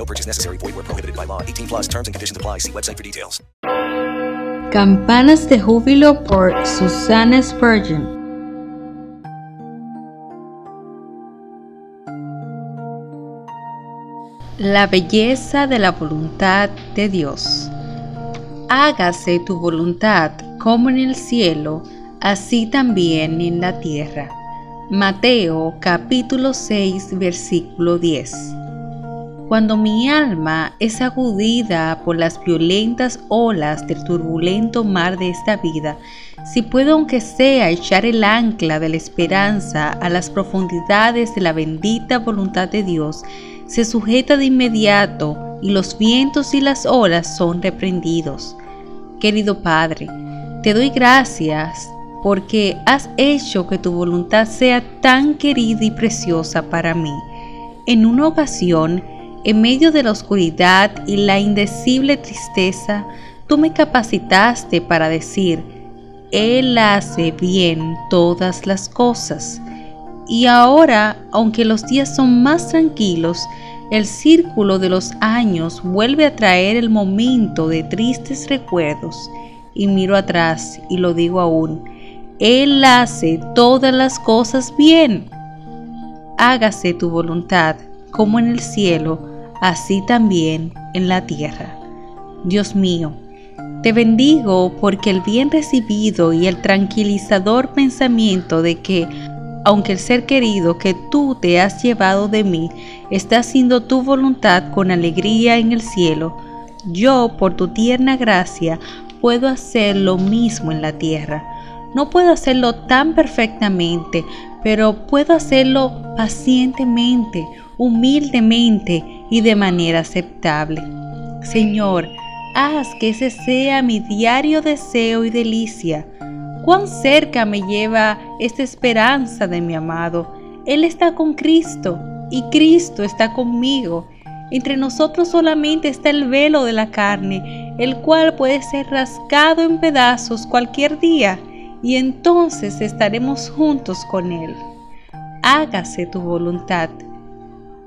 No purchase necessary. Void where prohibited by law. 18 plus terms and conditions apply. See website for details. Campanas de Júbilo por Susana Spurgeon. La belleza de la voluntad de Dios. Hágase tu voluntad como en el cielo, así también en la tierra. Mateo capítulo 6 versículo 10. Cuando mi alma es sacudida por las violentas olas del turbulento mar de esta vida, si puedo aunque sea echar el ancla de la esperanza a las profundidades de la bendita voluntad de Dios, se sujeta de inmediato y los vientos y las olas son reprendidos. Querido Padre, te doy gracias porque has hecho que tu voluntad sea tan querida y preciosa para mí. En una ocasión, en medio de la oscuridad y la indecible tristeza, tú me capacitaste para decir, Él hace bien todas las cosas. Y ahora, aunque los días son más tranquilos, el círculo de los años vuelve a traer el momento de tristes recuerdos. Y miro atrás y lo digo aún, Él hace todas las cosas bien. Hágase tu voluntad, como en el cielo, así también en la tierra. Dios mío, te bendigo porque el bien recibido y el tranquilizador pensamiento de que aunque el ser querido que tú te has llevado de mí está haciendo tu voluntad con alegría en el cielo, yo por tu tierna gracia puedo hacer lo mismo en la tierra. No puedo hacerlo tan perfectamente, pero puedo hacerlo pacientemente, humildemente y de manera aceptable. Señor, haz que ese sea mi diario deseo y delicia cuán cerca me lleva esta esperanza de mi amado. Él está con Cristo y Cristo está conmigo. Entre nosotros solamente está el velo de la carne, el cual puede ser rascado en pedazos cualquier día, y entonces estaremos juntos con Él. Hágase tu voluntad.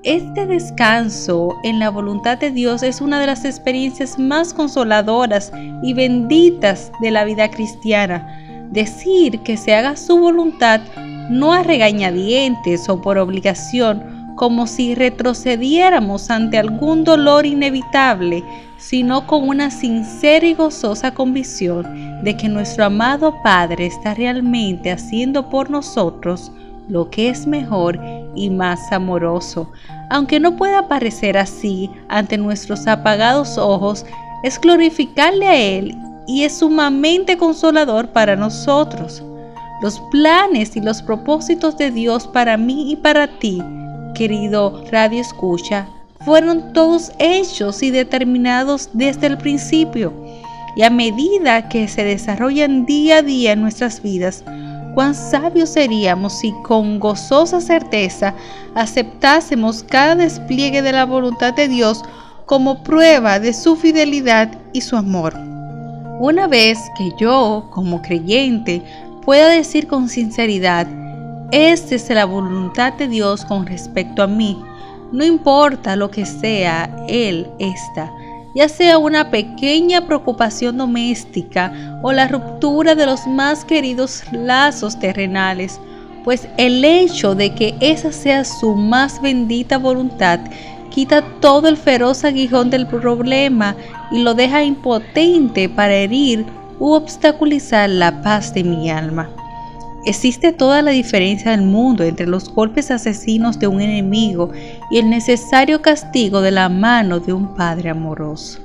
Este descanso en la voluntad de Dios es una de las experiencias más consoladoras y benditas de la vida cristiana. Decir que se haga su voluntad no a regañadientes o por obligación, como si retrocediéramos ante algún dolor inevitable, sino con una sincera y gozosa convicción de que nuestro amado Padre está realmente haciendo por nosotros lo que es mejor y más amoroso. Aunque no pueda parecer así ante nuestros apagados ojos, es glorificarle a Él y es sumamente consolador para nosotros. Los planes y los propósitos de Dios para mí y para ti, querido Radio Escucha, fueron todos hechos y determinados desde el principio. Y a medida que se desarrollan día a día en nuestras vidas, cuán sabios seríamos si con gozosa certeza aceptásemos cada despliegue de la voluntad de Dios como prueba de su fidelidad y su amor. Una vez que yo, como creyente, pueda decir con sinceridad, esta es la voluntad de Dios con respecto a mí, no importa lo que sea Él esta, ya sea una pequeña preocupación doméstica o la ruptura de los más queridos lazos terrenales, pues el hecho de que esa sea su más bendita voluntad quita todo el feroz aguijón del problema y lo deja impotente para herir u obstaculizar la paz de mi alma. Existe toda la diferencia del mundo entre los golpes asesinos de un enemigo y el necesario castigo de la mano de un Padre amoroso.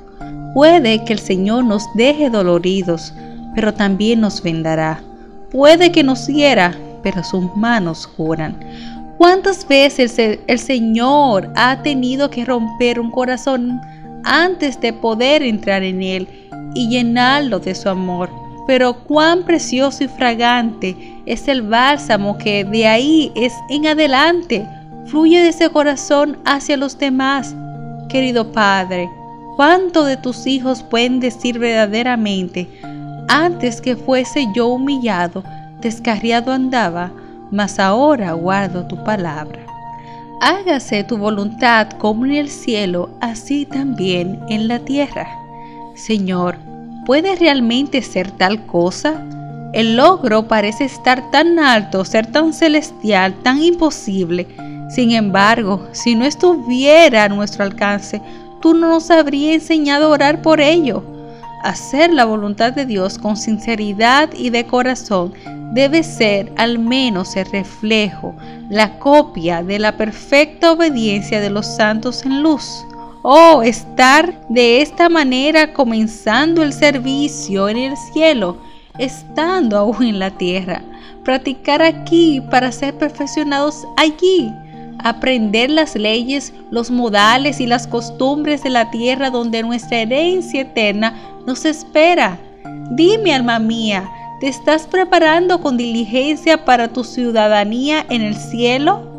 Puede que el Señor nos deje doloridos, pero también nos vendará. Puede que nos hiera, pero sus manos curan. ¿Cuántas veces el, Señor ha tenido que romper un corazón antes de poder entrar en él y llenarlo de su amor? Pero cuán precioso y fragante es el bálsamo que de ahí es en adelante fluye de ese corazón hacia los demás. Querido Padre, ¿cuánto de tus hijos pueden decir verdaderamente, antes que fuese yo humillado, descarriado andaba, mas ahora guardo tu palabra. Hágase tu voluntad como en el cielo, así también en la tierra. Señor, ¿puede realmente ser tal cosa? El logro parece estar tan alto, ser tan celestial, tan imposible. Sin embargo, si no estuviera a nuestro alcance, tú no nos habrías enseñado a orar por ello. Hacer la voluntad de Dios con sinceridad y de corazón debe ser al menos el reflejo, la copia de la perfecta obediencia de los santos en luz. Oh, estar de esta manera comenzando el servicio en el cielo, estando aún en la tierra. Practicar aquí para ser perfeccionados allí. Aprender las leyes, los modales y las costumbres de la tierra donde nuestra herencia eterna nos espera. Dime, alma mía, ¿Te estás preparando con diligencia para tu ciudadanía en el cielo?